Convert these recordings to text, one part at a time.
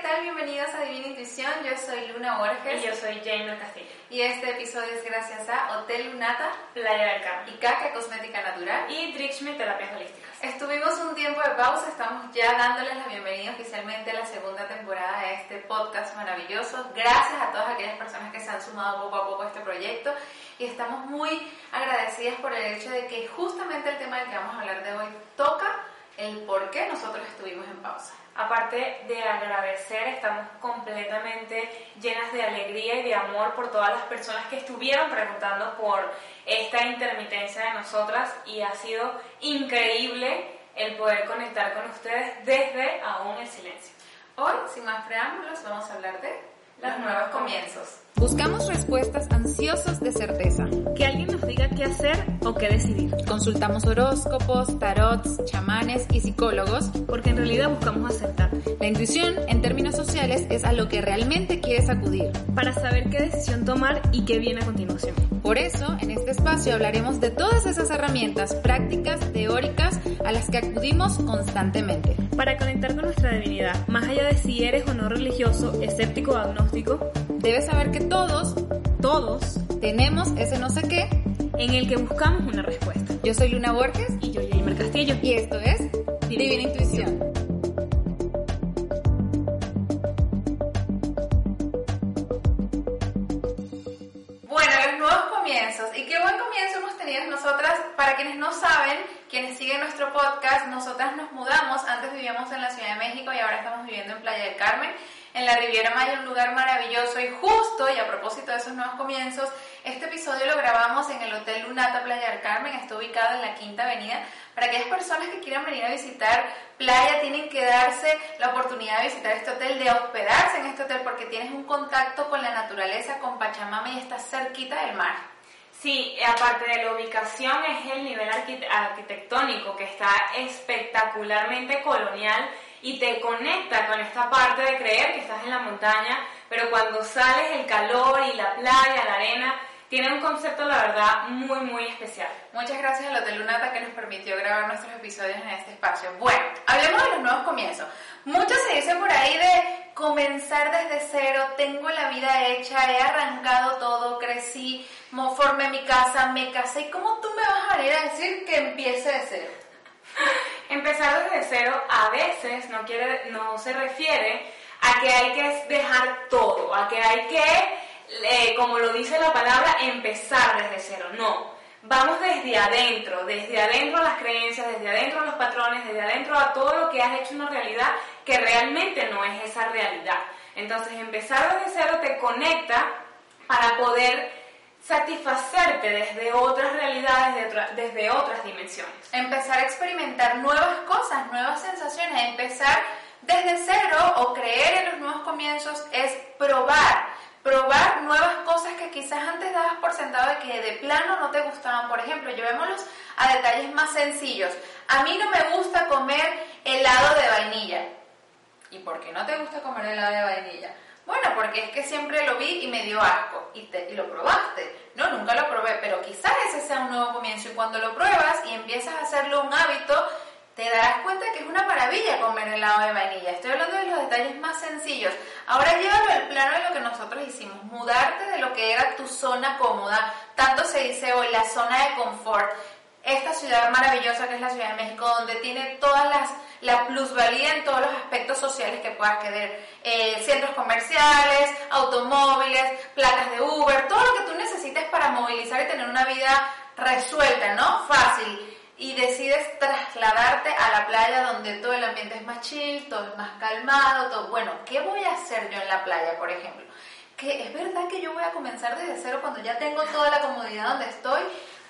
¿qué tal? Bienvenidos a Divina Intuición. Yo soy Luna Borges. Y yo soy Jane Castillo. Y este episodio es gracias a Hotel Lunata, Playa del Carmen, y Caca Cosmética Natural. y Drixme Terapias Holísticas. Estuvimos un tiempo de pausa, estamos ya dándoles la bienvenida oficialmente a la segunda temporada de este podcast maravilloso. Gracias a todas aquellas personas que se han sumado poco a poco a este proyecto y estamos muy agradecidas por el hecho de que justamente el tema del que vamos a hablar de hoy toca el por qué nosotros estuvimos en pausa. Aparte de agradecer, estamos completamente llenas de alegría y de amor por todas las personas que estuvieron preguntando por esta intermitencia de nosotras y ha sido increíble el poder conectar con ustedes desde aún el silencio. Hoy, sin más preámbulos, vamos a hablar de los nuevos comienzos. Buscamos respuestas ansiosos de certeza. Que alguien nos qué hacer o qué decidir, Consultamos horóscopos, tarots, chamanes y psicólogos. porque en realidad buscamos aceptar La intuición, en términos sociales, es a lo que realmente quieres acudir. para saber qué decisión tomar y qué viene a continuación. Por eso, en este espacio hablaremos de todas esas herramientas prácticas, teóricas, a las que acudimos constantemente. Para conectar con nuestra divinidad, más allá de si eres o no religioso, escéptico o agnóstico, Debes saber que todos todos tenemos ese no sé qué. En el que buscamos una respuesta. Yo soy Luna Borges Y yo, Jamer Castillo. y esto es Divina Intuición. Bueno, los nuevos comienzos. Y qué buen comienzo hemos tenido nosotras. Para quienes no saben, quienes siguen nuestro podcast, nosotras nos mudamos. Antes vivíamos en la Ciudad de México y ahora estamos viviendo en Playa del Carmen, en la Riviera Maya, un lugar maravilloso. Y justo, y a propósito de esos nuevos comienzos, este episodio lo grabamos en el Hotel Lunata Playa del Carmen. Está ubicado en la Quinta Avenida. Para aquellas personas que quieran venir a visitar playa, tienen que darse la oportunidad de visitar este hotel, de hospedarse en este hotel, porque tienes un contacto con la naturaleza, con Pachamama y estás cerquita del mar. Sí, aparte de la ubicación es el nivel arquite- arquitectónico que está espectacularmente colonial y te conecta con esta parte de creer que estás en la montaña, pero cuando sales el calor y la playa, la arena, tiene un concepto la verdad muy muy especial. Muchas gracias al Hotel Lunata que nos permitió grabar nuestros episodios en este espacio. Bueno, hablemos de los nuevos comienzos. Mucho se dice por ahí de comenzar desde cero, tengo la vida hecha, he arrancado todo, crecí, formé mi casa, me casé. ¿Y cómo tú me vas a venir a decir que empiece de cero? Empezar desde cero a veces no, quiere, no se refiere a que hay que dejar todo, a que hay que, eh, como lo dice la palabra, empezar desde cero. No, vamos desde adentro, desde adentro a las creencias, desde adentro a los patrones, desde adentro a todo lo que has hecho una realidad que realmente no es esa realidad. Entonces empezar desde cero te conecta para poder satisfacerte desde otras realidades, desde otras dimensiones. Empezar a experimentar nuevas cosas, nuevas sensaciones, empezar desde cero o creer en los nuevos comienzos es probar, probar nuevas cosas que quizás antes dabas por sentado de que de plano no te gustaban. Por ejemplo, llevémoslos a detalles más sencillos. A mí no me gusta comer helado de vainilla. ¿Y por qué no te gusta comer helado de vainilla? Bueno, porque es que siempre lo vi y me dio asco y, te- y lo probaste. No, nunca lo probé, pero quizás ese sea un nuevo comienzo y cuando lo pruebas y empiezas a hacerlo un hábito, te darás cuenta que es una maravilla comer helado de vainilla. Estoy hablando de los detalles más sencillos. Ahora llévalo al plano de lo que nosotros hicimos, mudarte de lo que era tu zona cómoda, tanto se dice hoy, la zona de confort, esta ciudad maravillosa que es la Ciudad de México, donde tiene todas las la plusvalía en todos los aspectos sociales que puedas querer, eh, centros comerciales, automóviles, placas de Uber, todo lo que tú necesites para movilizar y tener una vida resuelta, ¿no? Fácil. Y decides trasladarte a la playa donde todo el ambiente es más chill, todo es más calmado, todo. Bueno, ¿qué voy a hacer yo en la playa, por ejemplo? Que es verdad que yo voy a comenzar desde cero cuando ya tengo toda la comodidad donde estoy.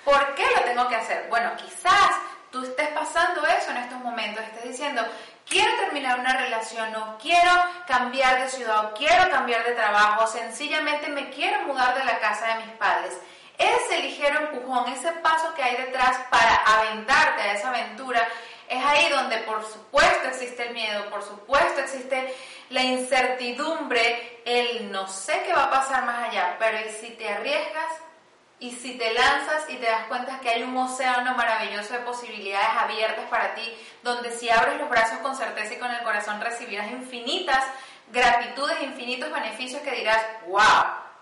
¿Por qué lo tengo que hacer? Bueno, quizás tú estés pasando eso en estos momentos, estés diciendo, quiero terminar una relación, o quiero cambiar de ciudad, o quiero cambiar de trabajo, sencillamente me quiero mudar de la casa de mis padres. Ese ligero empujón, ese paso que hay detrás para aventarte a esa aventura, es ahí donde por supuesto existe el miedo, por supuesto existe la incertidumbre, el no sé qué va a pasar más allá, pero ¿y si te arriesgas? Y si te lanzas y te das cuenta que hay un océano maravilloso de posibilidades abiertas para ti, donde si abres los brazos con certeza y con el corazón recibirás infinitas gratitudes, infinitos beneficios que dirás, wow,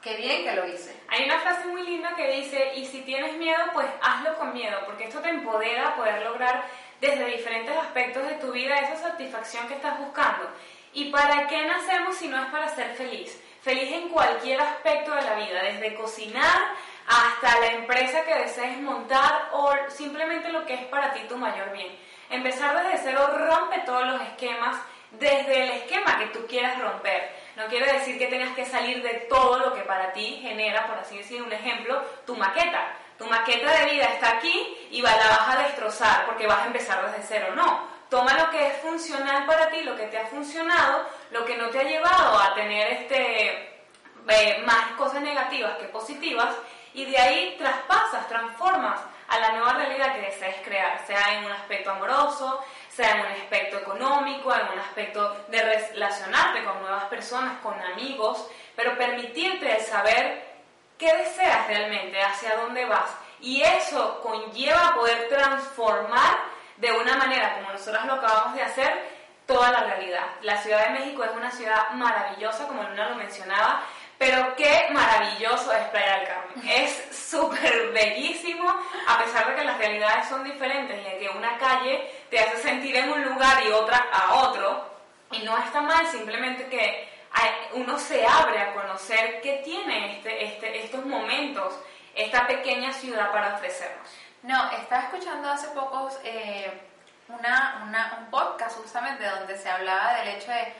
qué bien que lo hice. Hay una frase muy linda que dice, y si tienes miedo, pues hazlo con miedo, porque esto te empodera a poder lograr desde diferentes aspectos de tu vida esa satisfacción que estás buscando. ¿Y para qué nacemos si no es para ser feliz? Feliz en cualquier aspecto de la vida, desde cocinar hasta la empresa que desees montar o simplemente lo que es para ti tu mayor bien. Empezar desde cero rompe todos los esquemas desde el esquema que tú quieras romper. No quiere decir que tengas que salir de todo lo que para ti genera, por así decir, un ejemplo, tu maqueta. Tu maqueta de vida está aquí y la vas a destrozar porque vas a empezar desde cero. No, toma lo que es funcional para ti, lo que te ha funcionado, lo que no te ha llevado a tener este, eh, más cosas negativas que positivas y de ahí traspasas, transformas a la nueva realidad que desees crear, sea en un aspecto amoroso, sea en un aspecto económico, en un aspecto de relacionarte con nuevas personas, con amigos, pero permitirte el saber qué deseas realmente, hacia dónde vas. Y eso conlleva poder transformar de una manera como nosotros lo acabamos de hacer toda la realidad. La Ciudad de México es una ciudad maravillosa, como Luna lo mencionaba, pero qué maravilloso es Playa del Carmen. Es súper bellísimo, a pesar de que las realidades son diferentes y de que una calle te hace sentir en un lugar y otra a otro. Y no está mal, simplemente que uno se abre a conocer qué tiene este, este, estos momentos, esta pequeña ciudad para ofrecernos. No, estaba escuchando hace pocos eh, una, una, un podcast justamente donde se hablaba del hecho de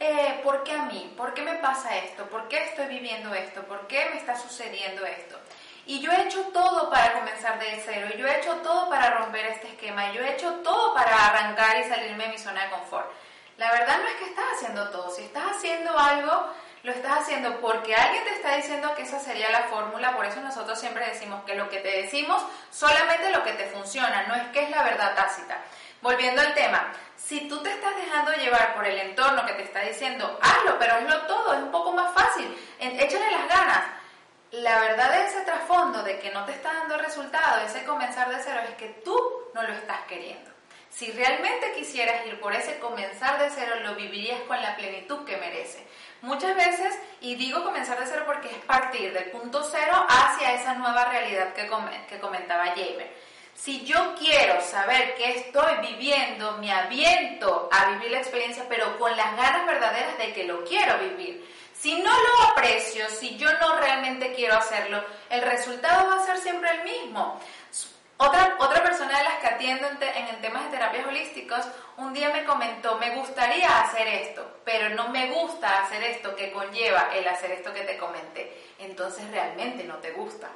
eh, ¿por qué a mí? ¿Por qué me pasa esto? ¿Por qué estoy viviendo esto? ¿Por qué me está sucediendo esto? Y yo he hecho todo para comenzar de cero, y yo he hecho todo para romper este esquema, y yo he hecho todo para arrancar y salirme de mi zona de confort. La verdad no es que estás haciendo todo, si estás haciendo algo, lo estás haciendo porque alguien te está diciendo que esa sería la fórmula, por eso nosotros siempre decimos que lo que te decimos, solamente lo que te funciona, no es que es la verdad tácita. Volviendo al tema, si tú te estás dejando llevar por el entorno que te está diciendo, hazlo, pero hazlo todo, es un poco más fácil, échale las ganas. La verdad de ese trasfondo de que no te está dando resultado, ese comenzar de cero, es que tú no lo estás queriendo. Si realmente quisieras ir por ese comenzar de cero, lo vivirías con la plenitud que merece. Muchas veces, y digo comenzar de cero porque es partir del punto cero hacia esa nueva realidad que, que comentaba Jamer si yo quiero saber qué estoy viviendo, me aviento a vivir la experiencia, pero con las ganas verdaderas de que lo quiero vivir. Si no lo aprecio, si yo no realmente quiero hacerlo, el resultado va a ser siempre el mismo. Otra, otra persona de las que atiendo en, en temas de terapias holísticos, un día me comentó, me gustaría hacer esto, pero no me gusta hacer esto que conlleva el hacer esto que te comenté. Entonces realmente no te gusta.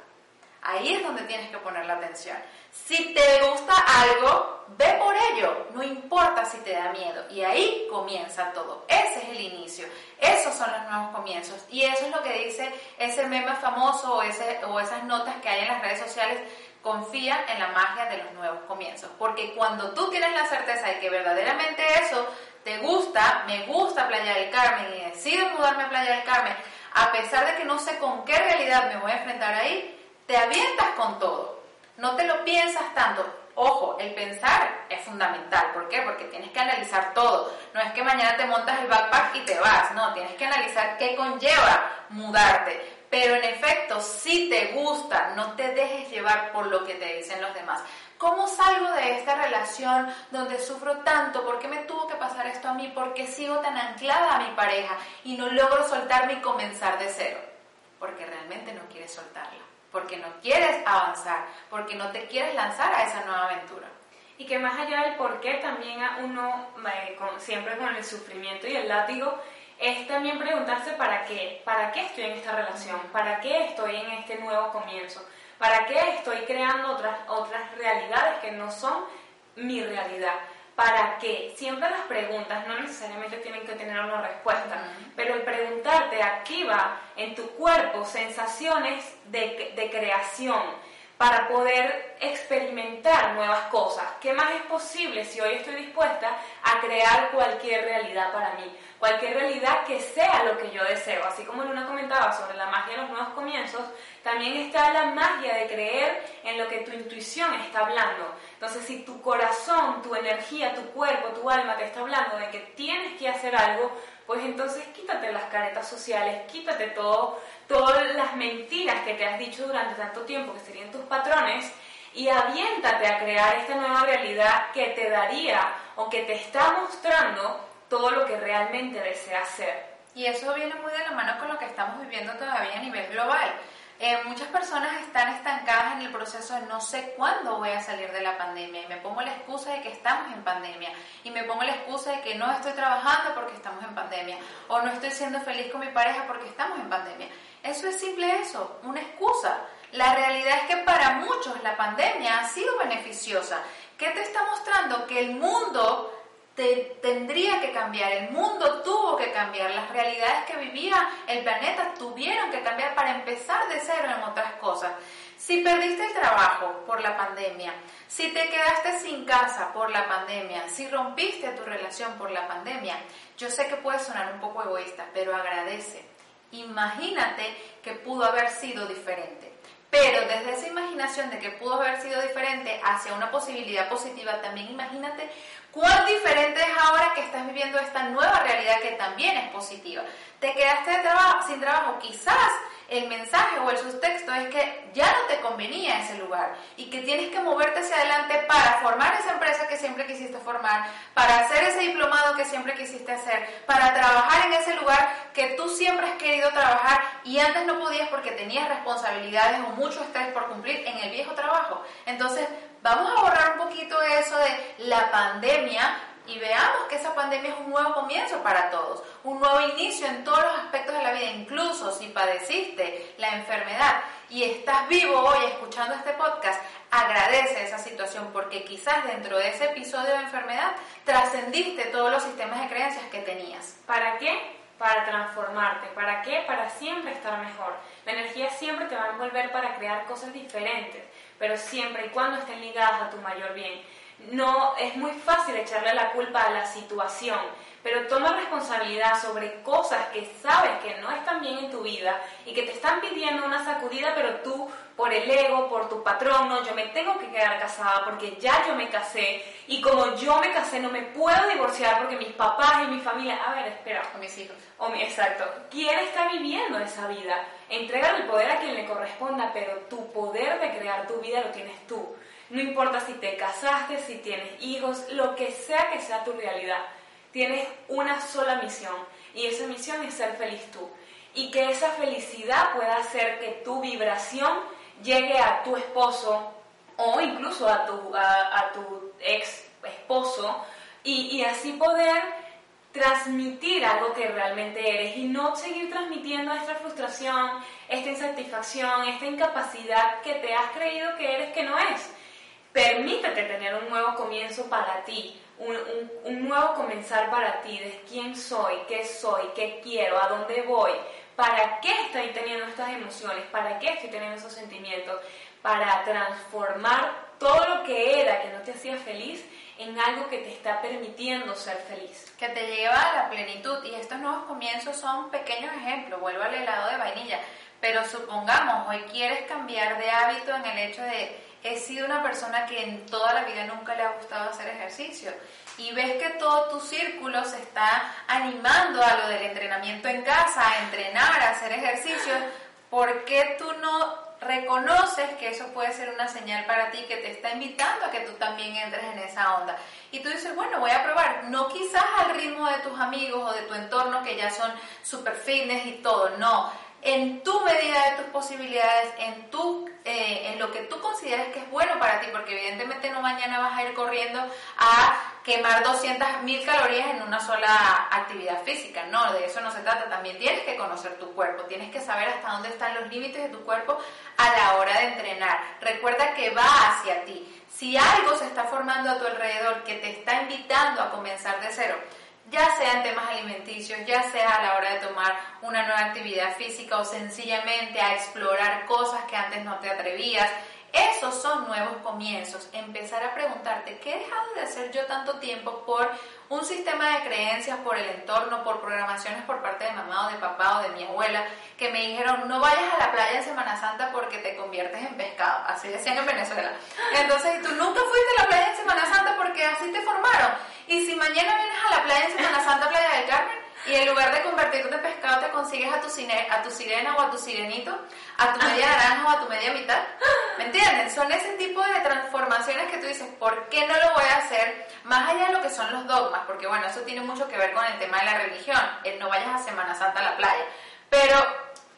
Ahí es donde tienes que poner la atención. Si te gusta algo, ve por ello, no importa si te da miedo. Y ahí comienza todo. Ese es el inicio. Esos son los nuevos comienzos. Y eso es lo que dice ese meme famoso o, esas notas que hay en las redes sociales. Confía en la magia de los nuevos comienzos. Porque cuando tú tienes la certeza de que verdaderamente eso te gusta, me gusta Playa del Carmen y decido mudarme a Playa del Carmen, a pesar de que no sé con qué realidad me voy a enfrentar ahí, te avientas con todo. No te lo piensas tanto. Ojo, el pensar es fundamental. ¿Por qué? Porque tienes que analizar todo. No es que mañana te montas el backpack y te vas. No, tienes que analizar qué conlleva mudarte. Pero en efecto, si te gusta, no te dejes llevar por lo que te dicen los demás. ¿Cómo salgo de esta relación donde sufro tanto? ¿Por qué me tuvo que pasar esto a mí? ¿Por qué sigo tan anclada a mi pareja y no logro soltarme y comenzar de cero? Porque realmente no quieres soltarla porque no quieres avanzar, porque no te quieres lanzar a esa nueva aventura. Y que más allá del por qué, también a uno, eh, siempre con el sufrimiento y el látigo, es también preguntarse para qué, para qué estoy en esta relación, para qué estoy en este nuevo comienzo, para qué estoy creando otras, otras realidades que no son mi realidad. ¿Para qué? Siempre las preguntas no necesariamente tienen que tener una respuesta, pero el preguntarte activa en tu cuerpo sensaciones de, de creación para poder experimentar nuevas cosas. ¿Qué más es posible si hoy estoy dispuesta a crear cualquier realidad para mí? Cualquier realidad que sea lo que yo deseo. Así como Luna comentaba sobre la magia de los nuevos comienzos, también está la magia de creer en lo que tu intuición está hablando. Entonces, si tu corazón, tu energía, tu cuerpo, tu alma te está hablando de que tienes que hacer algo, pues entonces quítate las caretas sociales, quítate todo, todas las mentiras que te has dicho durante tanto tiempo, que serían tus patrones, y aviéntate a crear esta nueva realidad que te daría o que te está mostrando todo lo que realmente deseas ser. Y eso viene muy de la mano con lo que estamos viviendo todavía a nivel global. Eh, muchas personas están estancadas en el proceso de no sé cuándo voy a salir de la pandemia y me pongo la excusa de que estamos en pandemia y me pongo la excusa de que no estoy trabajando porque estamos en pandemia o no estoy siendo feliz con mi pareja porque estamos en pandemia. Eso es simple eso, una excusa. La realidad es que para muchos la pandemia ha sido beneficiosa. ¿Qué te está mostrando? Que el mundo te, tendría que cambiar, el mundo tuvo que cambiar, las realidades que vivía el planeta tuvieron que cambiar para empezar de cero en otras cosas. Si perdiste el trabajo por la pandemia, si te quedaste sin casa por la pandemia, si rompiste tu relación por la pandemia, yo sé que puede sonar un poco egoísta, pero agradece. Imagínate que pudo haber sido diferente. Pero desde esa imaginación de que pudo haber sido diferente hacia una posibilidad positiva, también imagínate cuán diferente es ahora que estás viviendo esta nueva realidad que también es positiva. Te quedaste sin trabajo, quizás el mensaje o el subtexto es que ya no te convenía ese lugar y que tienes que moverte hacia adelante para formar esa empresa que siempre quisiste formar, para hacer ese diplomado que siempre quisiste hacer, para trabajar en ese lugar que tú siempre has querido trabajar y antes no podías porque tenías responsabilidades o mucho estrés por cumplir en el viejo trabajo. Entonces, vamos a borrar un poquito eso de la pandemia y veamos que esa pandemia es un nuevo comienzo para todos, un nuevo inicio en todos los aspectos de la vida, incluso si padeciste la enfermedad y estás vivo hoy escuchando este podcast, agradece esa situación porque quizás dentro de ese episodio de enfermedad trascendiste todos los sistemas de creencias que tenías. ¿Para qué? Para transformarte. ¿Para qué? Para siempre estar mejor. La energía siempre te va a envolver para crear cosas diferentes, pero siempre y cuando estén ligadas a tu mayor bien no es muy fácil echarle la culpa a la situación, pero toma responsabilidad sobre cosas que sabes que no están bien en tu vida y que te están pidiendo una sacudida, pero tú por el ego, por tu patrón, no, yo me tengo que quedar casada porque ya yo me casé y como yo me casé no me puedo divorciar porque mis papás y mi familia, a ver, espera, o mis hijos, o mi, exacto, ¿quién está viviendo esa vida? Entrega el poder a quien le corresponda, pero tu poder de crear tu vida lo tienes tú. No importa si te casaste, si tienes hijos, lo que sea que sea tu realidad. Tienes una sola misión y esa misión es ser feliz tú. Y que esa felicidad pueda hacer que tu vibración llegue a tu esposo o incluso a tu, a, tu ex esposo y, y así poder transmitir algo que realmente eres y no seguir transmitiendo esta frustración, esta insatisfacción, esta incapacidad que te has creído que eres que no es. Permítete tener un nuevo comienzo para ti, un, nuevo comenzar para ti, de quién soy, qué soy, qué quiero, a dónde voy, para qué estoy teniendo estas emociones, para qué estoy teniendo esos sentimientos, para transformar todo lo que era que no te hacía feliz en algo que te está permitiendo ser feliz. Que te lleva a la plenitud. Y estos nuevos comienzos son pequeños ejemplos. Vuelvo al helado de vainilla. Pero supongamos, hoy quieres cambiar de hábito en el hecho de he sido una persona que en toda la vida nunca le ha gustado hacer ejercicio. Y ves que todo tu círculo se está animando a lo del entrenamiento en casa, a entrenar, a hacer ejercicio, ¿por qué tú no reconoces que eso puede ser una señal para ti que te está invitando a que tú también entres en esa onda? Y tú dices, bueno, voy a probar, no quizás al ritmo de tus amigos o de tu entorno que ya son super fitness y todo, no, en tu medida de tus posibilidades, en, tu, eh, en lo que tú consideras que es bueno para ti, porque evidentemente no mañana vas a ir corriendo a quemar 200.000 calorías en una sola actividad física, no, de eso no se trata, también tienes que conocer tu cuerpo, tienes que saber hasta dónde están los límites de tu cuerpo a la hora de entrenar. Recuerda que va hacia ti. Si algo se está formando a tu alrededor que te está invitando a comenzar de cero, ya sea en temas alimenticios, ya sea a la hora de tomar una nueva actividad física o sencillamente a explorar cosas que antes no te atrevías. Esos son nuevos comienzos. Empezar a preguntarte, ¿qué he dejado de hacer yo tanto tiempo por un sistema de creencias, por el entorno, por programaciones por parte de mamá o de papá o de mi abuela, que me dijeron, no vayas a la playa en Semana Santa porque te conviertes en pescado? Así decían en Venezuela. Entonces, tú nunca fuiste a la playa en Semana Santa porque así te formaron. Y si mañana vienes a la playa en Semana Santa, Playa del Carmen, y en lugar de convertirte en pescado te consigues a tu, cine, a tu sirena o a tu sirenito, a tu media naranja o a tu media mitad. ¿Me entienden? Son ese tipo de transformaciones que tú dices, ¿por qué no lo voy a hacer? Más allá de lo que son los dogmas, porque bueno, eso tiene mucho que ver con el tema de la religión, el no vayas a Semana Santa a la playa. Pero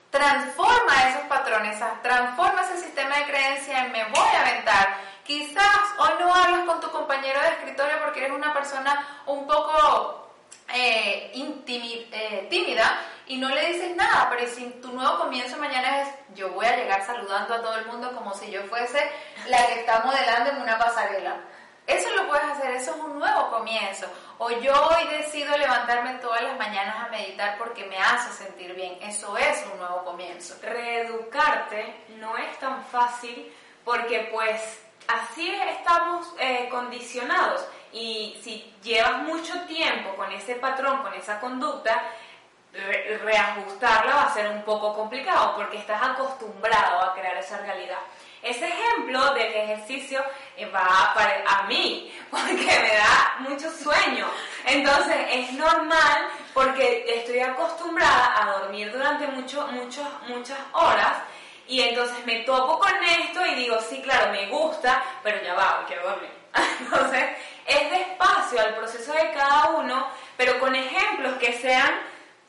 transforma esos patrones, transforma ese sistema de creencia en me voy a aventar. Quizás hoy no hablas con tu compañero de escritorio porque eres una persona un poco eh, eh, tímida y no le dices nada, pero si tu nuevo comienzo mañana es yo voy a llegar saludando a todo el mundo como si yo fuese la que está modelando en una pasarela. Eso lo puedes hacer, eso es un nuevo comienzo. O yo hoy decido levantarme todas las mañanas a meditar porque me hace sentir bien. Eso es un nuevo comienzo. Reeducarte no es tan fácil porque pues así estamos eh, condicionados. Y si llevas mucho tiempo con ese patrón, con esa conducta, reajustarla va a ser un poco complicado porque estás acostumbrado a crear esa realidad. Ese ejemplo del ejercicio eh, va para a mí porque me da mucho sueño. Entonces es normal porque estoy acostumbrada a dormir durante mucho, muchas muchas horas y entonces me topo con esto y digo, sí, claro, me gusta, pero ya va, quiero dormir. Entonces es despacio al proceso de cada uno, pero con ejemplos que sean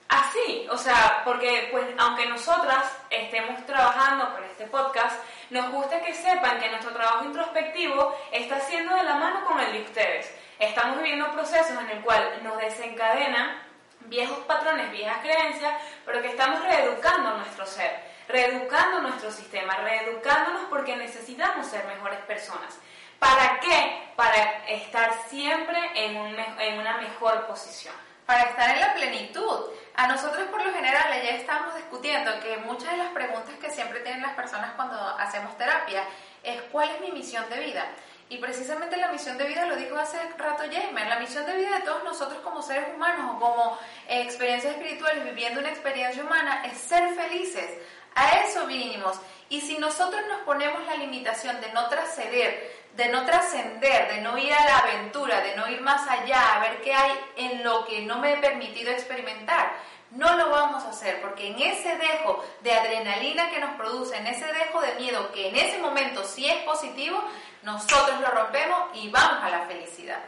así, o sea, porque pues aunque nosotras estemos trabajando con este podcast, nos gusta que sepan que nuestro trabajo introspectivo está siendo de la mano con el de ustedes. Estamos viviendo procesos en el cual nos desencadenan viejos patrones, viejas creencias, pero que estamos reeducando nuestro ser, reeducando nuestro sistema, reeducándonos porque necesitamos ser mejores personas. ¿Para qué? Para estar siempre en, un, en una mejor posición. Para estar en la plenitud. A nosotros por lo general ya estamos discutiendo que muchas de las preguntas que siempre tienen las personas cuando hacemos terapia es ¿cuál es mi misión de vida? Y precisamente la misión de vida, lo dijo hace rato Jamer, la misión de vida de todos nosotros como seres humanos o como eh, experiencias espirituales viviendo una experiencia humana es ser felices. A eso vinimos. Y si nosotros nos ponemos la limitación de no trasceder, de no trascender, de no ir a la aventura, de no ir más allá, a ver qué hay en lo que no me he permitido experimentar, no lo vamos a hacer porque en ese dejo de adrenalina que nos produce, en ese dejo de miedo que en ese momento sí es positivo, nosotros lo rompemos y vamos a la felicidad.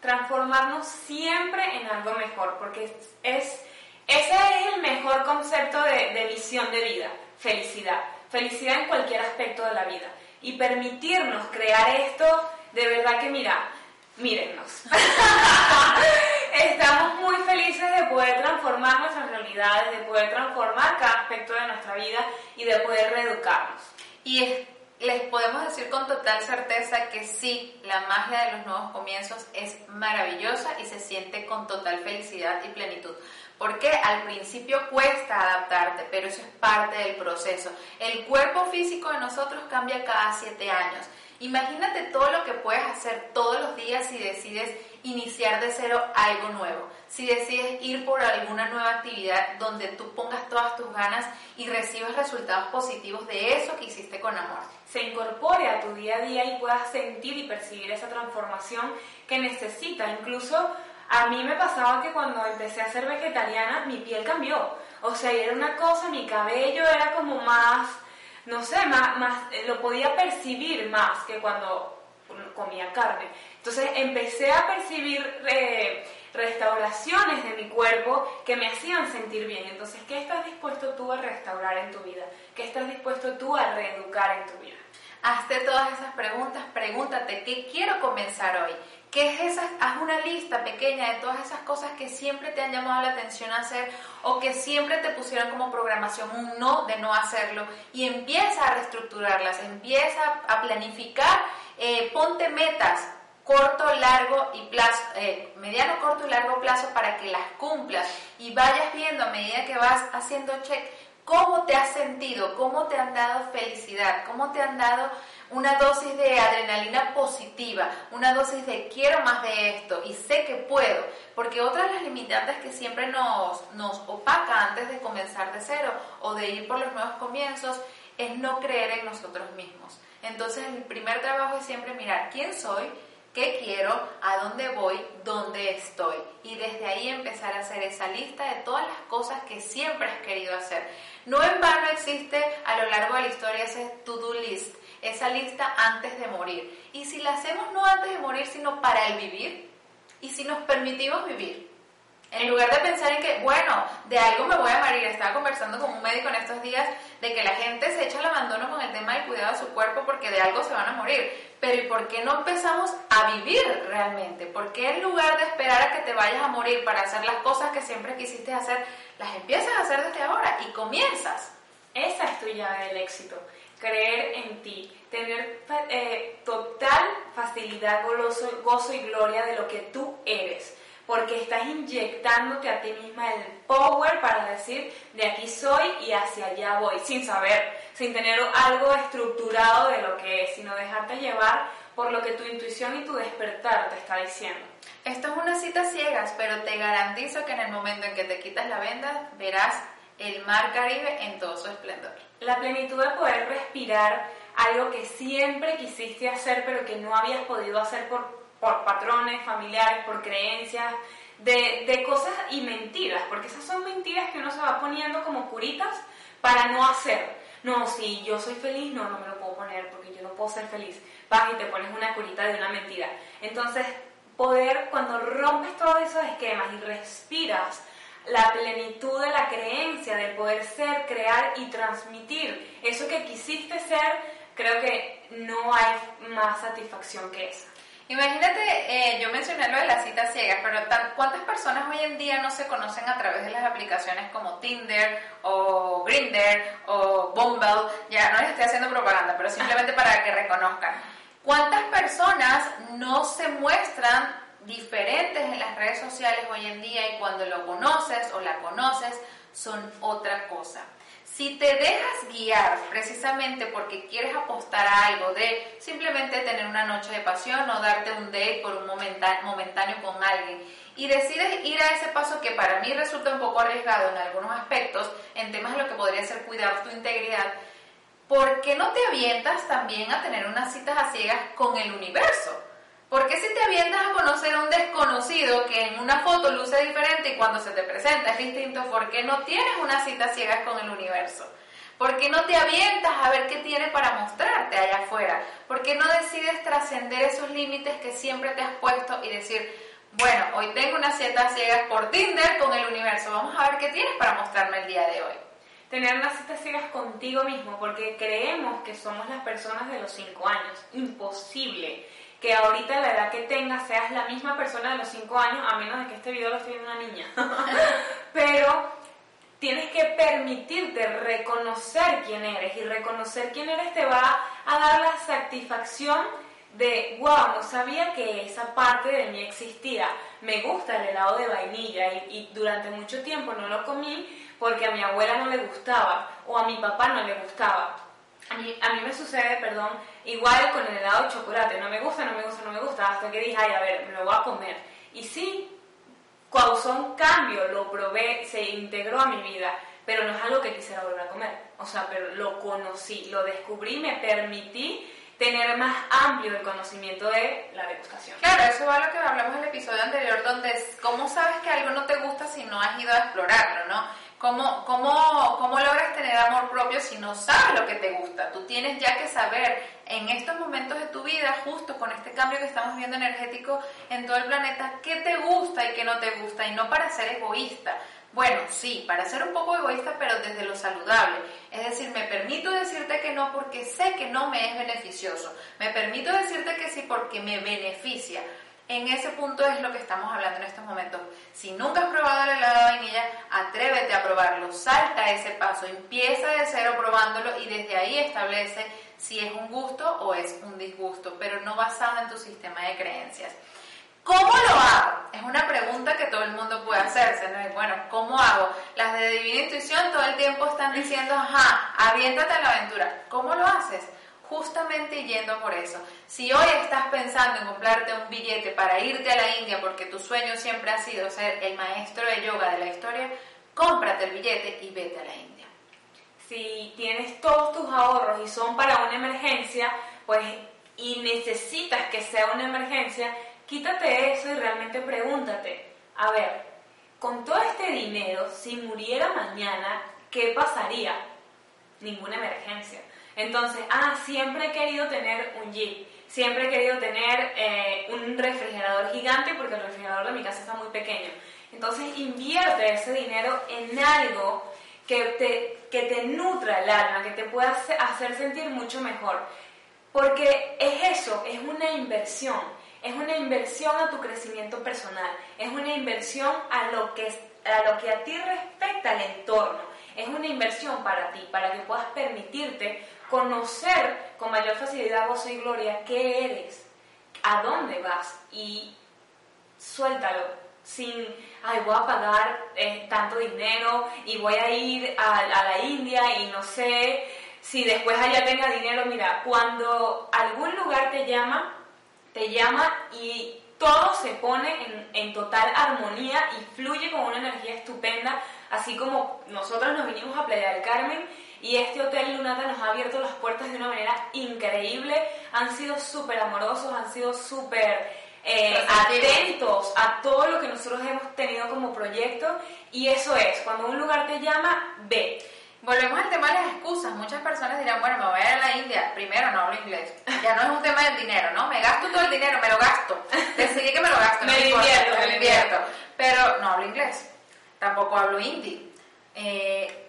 Transformarnos siempre en algo mejor, porque es, ese es el mejor concepto de, visión de vida, felicidad. Felicidad en cualquier aspecto de la vida y permitirnos crear esto, de verdad que mira, mírennos. Estamos muy felices de poder transformar nuestras realidades, de poder transformar cada aspecto de nuestra vida y de poder reeducarnos. Y les podemos decir con total certeza que sí, la magia de los nuevos comienzos es maravillosa y se siente con total felicidad y plenitud. Porque al principio cuesta adaptarte, pero eso es parte del proceso. El cuerpo físico de nosotros cambia cada siete años. Imagínate todo lo que puedes hacer todos los días si decides iniciar de cero algo nuevo, si decides ir por alguna nueva actividad donde tú pongas todas tus ganas y recibas resultados positivos de eso que hiciste con amor. Se incorpore a tu día a día y puedas sentir y percibir esa transformación que necesita. Incluso a mí me pasaba que cuando empecé a ser vegetariana, mi piel cambió. O sea, era una cosa, mi cabello era como más, no sé, más, más eh, lo podía percibir más que cuando comía carne. Entonces empecé a percibir eh, restauraciones de mi cuerpo que me hacían sentir bien. Entonces, ¿qué estás dispuesto tú a restaurar en tu vida? ¿Qué estás dispuesto tú a reeducar en tu vida? Hazte todas esas preguntas, pregúntate, ¿qué quiero comenzar hoy? ¿Qué es esa? Haz una lista pequeña de todas esas cosas que siempre te han llamado la atención hacer o que siempre te pusieron como programación un no de no hacerlo y empieza a reestructurarlas, empieza a planificar, eh, ponte metas corto, largo y plazo, eh, mediano, corto y largo plazo para que las cumplas y vayas viendo a medida que vas haciendo check cómo te has sentido, cómo te han dado felicidad, cómo te han dado una dosis de adrenalina positiva, una dosis de quiero más de esto y sé que puedo, porque otra de las limitantes que siempre nos, nos opaca antes de comenzar de cero o de ir por los nuevos comienzos es no creer en nosotros mismos. Entonces el primer trabajo es siempre mirar quién soy, qué quiero, a dónde voy, dónde estoy. Y desde ahí empezar a hacer esa lista de todas las cosas que siempre has querido hacer. No en vano existe a lo largo de la historia ese to-do list, esa lista antes de morir. Y si la hacemos no antes de morir, sino para el vivir, y si nos permitimos vivir. En lugar de pensar en que, bueno, de algo me voy a morir. Estaba conversando con un médico en estos días de que la gente se echa el abandono con el tema del cuidado de su cuerpo porque de algo se van a morir. Pero ¿y por qué no empezamos a vivir realmente? ¿Por qué en lugar de esperar a que te vayas a morir para hacer las cosas que siempre quisiste hacer, las empiezas a hacer desde ahora y comienzas? Esa es tu llave del éxito. Creer en ti, tener eh, total facilidad, gozo, gozo y gloria de lo que tú eres porque estás inyectándote a ti misma el power para decir de aquí soy y hacia allá voy, sin saber, sin tener algo estructurado de lo que es, sino dejarte llevar por lo que tu intuición y tu despertar te está diciendo. Esto es una cita ciegas, pero te garantizo que en el momento en que te quitas la venda verás el mar Caribe en todo su esplendor. La plenitud de poder respirar algo que siempre quisiste hacer pero que no habías podido hacer por por patrones familiares, por creencias, de, de, cosas y mentiras, porque esas son mentiras que uno se va poniendo como curitas para no hacer. No, si yo soy feliz, no, no me lo puedo poner porque yo no puedo ser feliz. Vas y te pones una curita de una mentira. Entonces, poder, cuando rompes todos esos esquemas y respiras la plenitud de la creencia, del poder ser, crear y transmitir eso que quisiste ser, creo que no hay más satisfacción que esa. Imagínate, eh, yo mencioné lo de las citas ciegas, pero ¿cuántas personas hoy en día no se conocen a través de las aplicaciones como Tinder o Grinder o Bumble? Ya no les estoy haciendo propaganda, pero simplemente para que reconozcan. ¿Cuántas personas no se muestran diferentes en las redes sociales hoy en día y cuando lo conoces o la conoces son otra cosa? Si te dejas guiar precisamente porque quieres apostar a algo de simplemente tener una noche de pasión o darte un date por un momentáneo con alguien y decides ir a ese paso que para mí resulta un poco arriesgado en algunos aspectos, en temas de lo que podría ser cuidar tu integridad, ¿por qué no te avientas también a tener unas citas a ciegas con el universo? ¿Por qué si te avientas a conocer a un desconocido que en una foto luce diferente y cuando se te presenta es distinto, ¿por qué no tienes una cita ciegas con el universo? ¿Por qué no te avientas a ver qué tiene para mostrarte allá afuera? ¿Por qué no decides trascender esos límites que siempre te has puesto y decir, bueno, hoy tengo una cita ciegas por Tinder con el universo, vamos a ver qué tienes para mostrarme el día de hoy? Tener unas citas ciegas contigo mismo, porque creemos que somos las personas de los cinco años. Imposible que ahorita la edad que tengas seas la misma persona de los 5 años, a menos de que este video lo esté viendo una niña. Pero tienes que permitirte reconocer quién eres y reconocer quién eres te va a dar la satisfacción de, wow, no sabía que esa parte de mí existía. Me gusta el helado de vainilla y, y durante mucho tiempo no lo comí porque a mi abuela no le gustaba o a mi papá no le gustaba a mí, a mí me sucede, perdón, igual con el helado de chocolate. No me gusta, no me gusta, no me gusta. Hasta que dije, ay, a ver, me lo voy a comer. Y sí, causó un cambio, lo probé, se integró a mi vida, pero no es algo que quisiera volver a comer. O sea, pero lo conocí, lo descubrí, me permití tener más amplio el conocimiento de la degustación. Claro, eso va a lo que hablamos en el episodio anterior, donde cómo sabes que algo no te gusta si no has ido a explorarlo, ¿no? ¿Cómo, cómo, ¿Cómo logras tener amor propio si no sabes lo que te gusta? Tú tienes ya que saber en estos momentos de tu vida, justo con este cambio que estamos viendo energético en todo el planeta, qué te gusta y qué no te gusta, y no para ser egoísta. Bueno, sí, para ser un poco egoísta, pero desde lo saludable. Es decir, me permito decirte que no porque sé que no me es beneficioso. Me permito decirte que sí porque me beneficia. En ese punto es lo que estamos hablando en estos momentos. Si nunca has probado el helado de vainilla, atrévete a probarlo, salta ese paso, empieza de cero probándolo y desde ahí establece si es un gusto o es un disgusto, pero no basado en tu sistema de creencias. ¿Cómo lo hago? Es una pregunta que todo el mundo puede hacerse. ¿no? Bueno, ¿cómo hago? Las de Divina Intuición todo el tiempo están diciendo, ajá, aviéntate a la aventura. ¿Cómo lo haces? Justamente yendo por eso. Si hoy estás pensando en comprarte un billete para irte a la India porque tu sueño siempre ha sido ser el maestro de yoga de la historia, cómprate el billete y vete a la India. Si tienes todos tus ahorros y son para una emergencia, pues y necesitas que sea una emergencia, quítate eso y realmente pregúntate, a ver, con todo este dinero, si muriera mañana, ¿qué pasaría? Ninguna emergencia. Entonces, ah, siempre he querido tener un Jeep, siempre he querido tener eh, un refrigerador gigante porque el refrigerador de mi casa está muy pequeño. Entonces, invierte ese dinero en algo que te, que te nutra el alma, que te pueda hacer sentir mucho mejor. Porque es eso, es una inversión, es una inversión a tu crecimiento personal, es una inversión a lo que, a, lo que a ti respecta al entorno, es una inversión para ti, para que puedas permitirte conocer con mayor facilidad, gozo y gloria qué eres, a dónde vas y suéltalo sin, ay, voy a pagar eh, tanto dinero y voy a ir a, la India y no sé si después allá tenga dinero, mira, cuando algún lugar te llama, te llama y todo se pone en, en, total armonía y fluye con una energía estupenda, así como nosotros nos vinimos a Playa del Carmen y este Hotel Lunata nos ha abierto las puertas de una manera increíble, han sido súper amorosos, han sido súper eh, atentos a todo lo que nosotros hemos tenido como proyecto y eso es, cuando un lugar te llama, ve. Volvemos al tema de las excusas. Muchas personas dirán, bueno, me voy a ir a la India. Primero, no hablo inglés. Ya no es un tema del dinero, ¿no? Me gasto todo el dinero, me lo gasto. Decidí que me lo gasto. me, invierto, me, invierto. Pero no hablo inglés. Tampoco hablo hindi. Eh,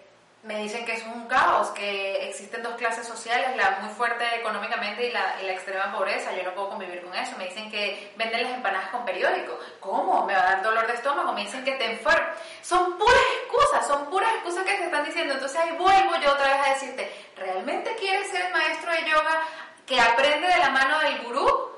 me dicen que es un caos, que existen dos clases sociales, la muy fuerte económicamente y la, la, extrema pobreza. Yo no puedo convivir con eso. Me dicen que venden las empanadas con periódico. ¿Cómo? Me va a dar dolor de estómago. Me dicen que te enfermo. Son puras excusas, son puras excusas que te están diciendo. Entonces ahí vuelvo yo otra vez a decirte, ¿realmente quieres ser el maestro de yoga que aprende de la mano del gurú?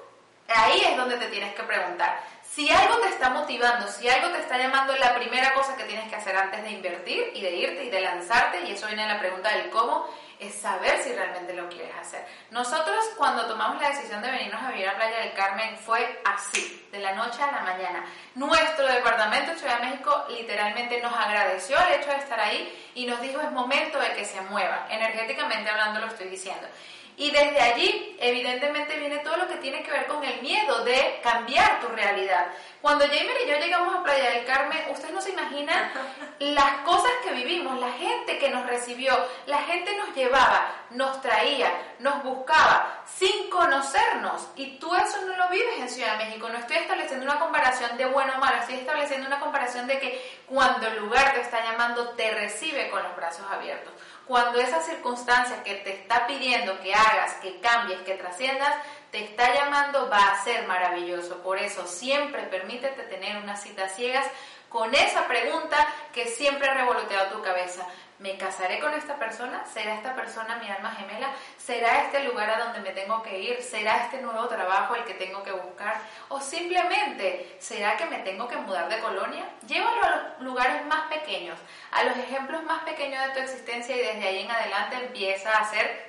Ahí es donde te tienes que preguntar. Si algo te está motivando, si algo te está llamando, la primera cosa que tienes que hacer antes de invertir y de irte y de lanzarte, y eso viene en la pregunta del cómo, es saber si realmente lo quieres hacer. Nosotros cuando tomamos la decisión de venirnos a vivir a Playa del Carmen fue así, de la noche a la mañana. Nuestro departamento de Ciudad de México literalmente nos agradeció el hecho de estar ahí y nos dijo es momento de que se mueva, energéticamente hablando lo estoy diciendo. Y desde allí, evidentemente, viene todo lo que tiene que ver con el miedo de cambiar tu realidad. Cuando Jamer y yo llegamos a Playa del Carmen, ustedes no se imaginan las cosas que vivimos, la gente que nos recibió, la gente nos llevaba, nos traía, nos buscaba, sin conocernos. Y tú eso no lo vives en Ciudad de México. No estoy estableciendo una comparación de bueno o malo, estoy estableciendo una comparación de que cuando el lugar te está llamando, te recibe con los brazos abiertos. Cuando esa circunstancia que te está pidiendo que hagas, que cambies, que trasciendas, te está llamando, va a ser maravilloso. Por eso siempre permítete tener unas citas ciegas con esa pregunta que siempre ha revoloteado tu cabeza. ¿Me casaré con esta persona? ¿Será esta persona mi alma gemela? ¿Será este lugar a donde me tengo que ir? ¿Será este nuevo trabajo el que tengo que buscar? ¿O simplemente será que me tengo que mudar de colonia? Llévalo a los lugares más pequeños, a los ejemplos más pequeños de tu existencia y desde ahí en adelante empieza a hacer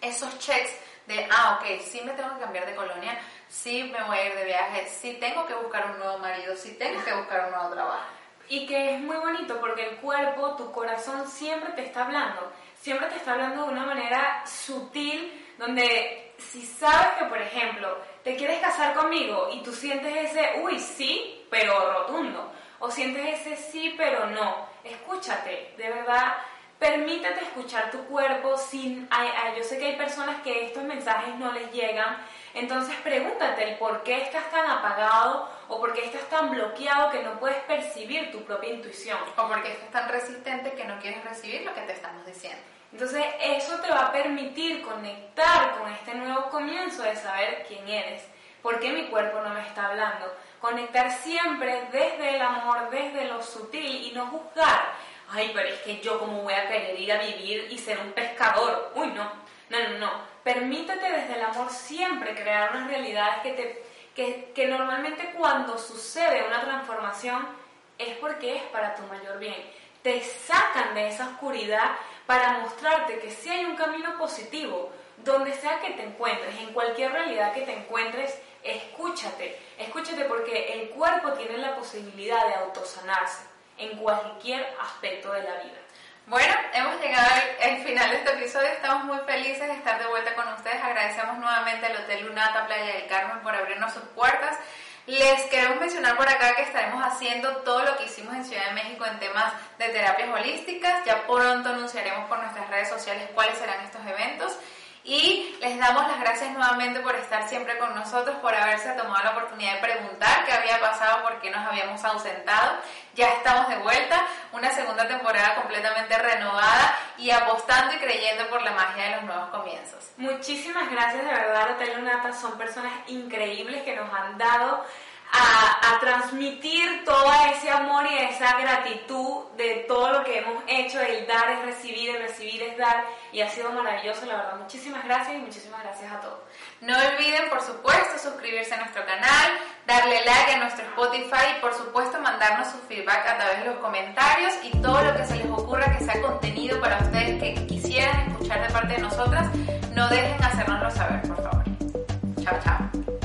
esos checks de, ah, ok, sí me tengo que cambiar de colonia, sí me voy a ir de viaje, sí tengo que buscar un nuevo marido, sí tengo que buscar un nuevo trabajo. Y que es muy bonito porque el cuerpo, tu corazón siempre te está hablando, siempre te está hablando de una manera sutil, donde si sabes que, por ejemplo, te quieres casar conmigo y tú sientes ese, uy, sí, pero rotundo, o sientes ese sí, pero no, escúchate, de verdad, permítete escuchar tu cuerpo sin, yo sé que hay personas que estos mensajes no les llegan, entonces pregúntate el por qué estás tan apagado o por qué estás tan bloqueado que no puedes percibir tu propia intuición. O porque estás tan resistente que no quieres recibir lo que te estamos diciendo. Entonces eso te va a permitir conectar con este nuevo comienzo de saber quién eres, por qué mi cuerpo no me está hablando. Conectar siempre desde el amor, desde lo sutil y no juzgar. Ay, pero es que yo como voy a querer ir a vivir y ser un pescador. Uy, no. No, no, no Permítete desde el amor siempre crear unas realidades que, te, que, normalmente cuando sucede una transformación es porque es para tu mayor bien. Te sacan de esa oscuridad para mostrarte que sí hay un camino positivo, donde sea que te encuentres, en cualquier realidad que te encuentres, escúchate, escúchate porque el cuerpo tiene la posibilidad de autosanarse en cualquier aspecto de la vida. Bueno, hemos llegado al, final de este episodio. Estamos muy felices de estar de vuelta con ustedes. Agradecemos nuevamente al Hotel Lunata Playa del Carmen por abrirnos sus puertas. Les queremos mencionar por acá que estaremos haciendo todo lo que hicimos en Ciudad de México en temas de terapias holísticas. Ya pronto anunciaremos por nuestras redes sociales cuáles serán estos eventos. Y les damos las gracias nuevamente por estar siempre con nosotros, por haberse tomado la oportunidad de preguntar qué había pasado, por qué nos habíamos ausentado. Ya estamos de vuelta, una segunda temporada completamente renovada y apostando y creyendo por la magia de los nuevos comienzos. Muchísimas gracias de verdad, Hotel Lunata. Son personas increíbles que nos han dado a, transmitir todo ese amor y esa gratitud de todo lo que hemos hecho, el dar es recibir, el recibir es dar, y ha sido maravilloso, la verdad. Muchísimas gracias y muchísimas gracias a todos. No olviden, por supuesto, suscribirse a nuestro canal, darle like a nuestro Spotify y, por supuesto, mandarnos su feedback a través de los comentarios y todo lo que se les ocurra que sea contenido para ustedes que quisieran escuchar de parte de nosotras, no dejen hacernoslo saber, por favor. Chao, chao.